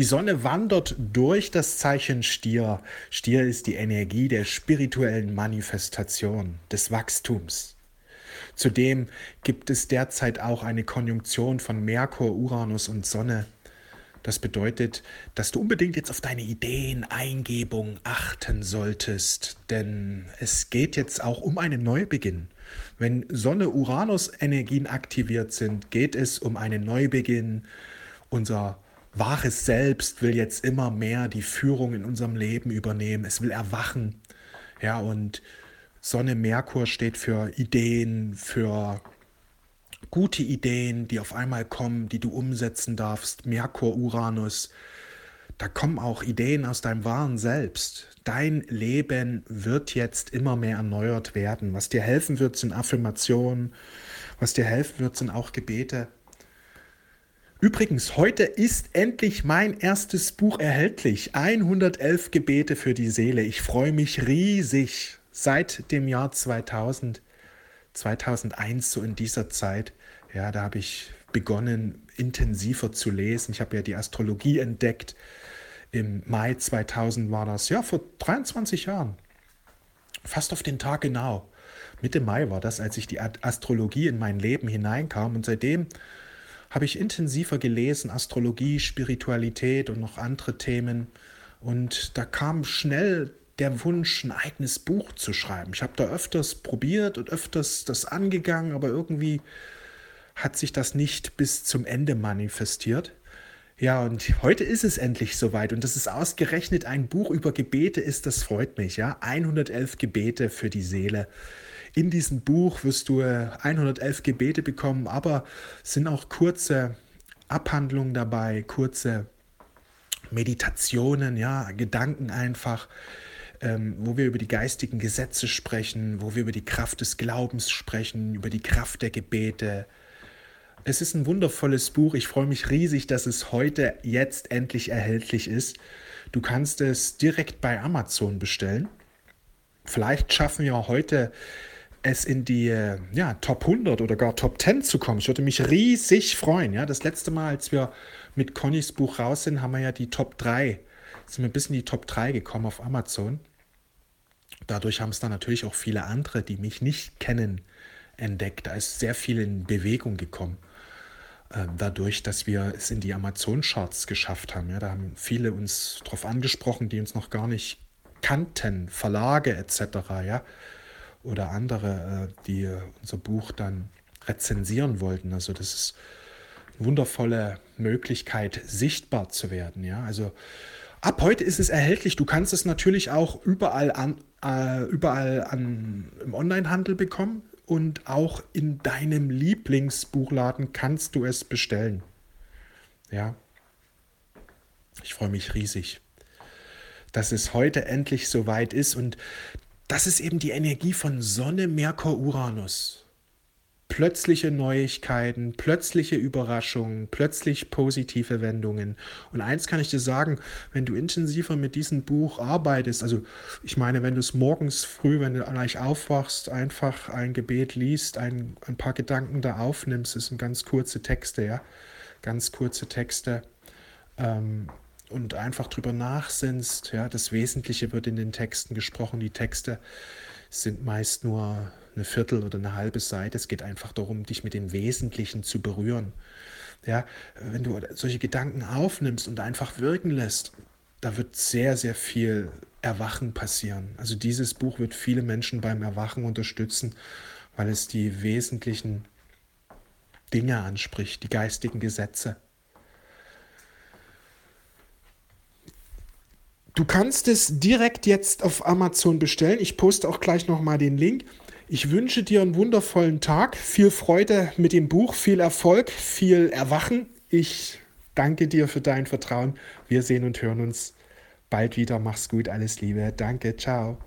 Die Sonne wandert durch das Zeichen Stier. Stier ist die Energie der spirituellen Manifestation, des Wachstums. Zudem gibt es derzeit auch eine Konjunktion von Merkur, Uranus und Sonne. Das bedeutet, dass du unbedingt jetzt auf deine Ideen, Eingebung achten solltest, denn es geht jetzt auch um einen Neubeginn. Wenn Sonne-Uranus-Energien aktiviert sind, geht es um einen Neubeginn. Unser wahres Selbst will jetzt immer mehr die Führung in unserem Leben übernehmen. Es will erwachen. Ja, und Sonne Merkur steht für Ideen, für gute Ideen, die auf einmal kommen, die du umsetzen darfst. Merkur, Uranus. Da kommen auch Ideen aus deinem wahren Selbst. Dein Leben wird jetzt immer mehr erneuert werden. Was dir helfen wird, sind Affirmationen. Was dir helfen wird, sind auch Gebete. Übrigens, heute ist endlich mein erstes Buch erhältlich. 111 Gebete für die Seele. Ich freue mich riesig seit dem Jahr 2000, 2001, so in dieser Zeit, ja, da habe ich begonnen, intensiver zu lesen. Ich habe ja die Astrologie entdeckt. Im Mai 2000 war das, ja, vor 23 Jahren. Fast auf den Tag genau. Mitte Mai war das, als ich die Astrologie in mein Leben hineinkam. Und seitdem habe ich intensiver gelesen, Astrologie, Spiritualität und noch andere Themen. Und da kam schnell der Wunsch, ein eigenes Buch zu schreiben. Ich habe da öfters probiert und öfters das angegangen, aber irgendwie hat sich das nicht bis zum Ende manifestiert. Ja, und heute ist es endlich soweit und das ist ausgerechnet ein Buch über Gebete ist, das freut mich, ja. 111 Gebete für die Seele. In diesem Buch wirst du 111 Gebete bekommen, aber es sind auch kurze Abhandlungen dabei, kurze Meditationen, ja, Gedanken einfach, ähm, wo wir über die geistigen Gesetze sprechen, wo wir über die Kraft des Glaubens sprechen, über die Kraft der Gebete. Es ist ein wundervolles Buch. Ich freue mich riesig, dass es heute jetzt endlich erhältlich ist. Du kannst es direkt bei Amazon bestellen. Vielleicht schaffen wir heute es in die ja, Top 100 oder gar Top 10 zu kommen. Ich würde mich riesig freuen. Ja, das letzte Mal, als wir mit Connys Buch raus sind, haben wir ja die Top 3, sind wir bis in die Top 3 gekommen auf Amazon. Dadurch haben es dann natürlich auch viele andere, die mich nicht kennen, entdeckt. Da ist sehr viel in Bewegung gekommen. Äh, dadurch, dass wir es in die Amazon-Charts geschafft haben. Ja, da haben viele uns darauf angesprochen, die uns noch gar nicht kannten, Verlage etc. Ja, oder andere, äh, die unser Buch dann rezensieren wollten. Also das ist eine wundervolle Möglichkeit, sichtbar zu werden. Ja, also Ab heute ist es erhältlich. Du kannst es natürlich auch überall, an, äh, überall an, im Onlinehandel bekommen und auch in deinem Lieblingsbuchladen kannst du es bestellen. Ja. Ich freue mich riesig, dass es heute endlich soweit ist und das ist eben die Energie von Sonne, Merkur, Uranus plötzliche Neuigkeiten, plötzliche Überraschungen, plötzlich positive Wendungen. Und eins kann ich dir sagen, wenn du intensiver mit diesem Buch arbeitest, also ich meine, wenn du es morgens früh, wenn du gleich aufwachst, einfach ein Gebet liest, ein, ein paar Gedanken da aufnimmst, das sind ganz kurze Texte, ja, ganz kurze Texte. Ähm, und einfach drüber nachsinnst, ja, das Wesentliche wird in den Texten gesprochen, die Texte sind meist nur eine Viertel oder eine halbe Seite. Es geht einfach darum, dich mit dem Wesentlichen zu berühren. Ja, wenn du solche Gedanken aufnimmst und einfach wirken lässt, da wird sehr, sehr viel Erwachen passieren. Also dieses Buch wird viele Menschen beim Erwachen unterstützen, weil es die wesentlichen Dinge anspricht, die geistigen Gesetze. Du kannst es direkt jetzt auf Amazon bestellen. Ich poste auch gleich nochmal den Link. Ich wünsche dir einen wundervollen Tag, viel Freude mit dem Buch, viel Erfolg, viel Erwachen. Ich danke dir für dein Vertrauen. Wir sehen und hören uns bald wieder. Mach's gut, alles Liebe. Danke, ciao.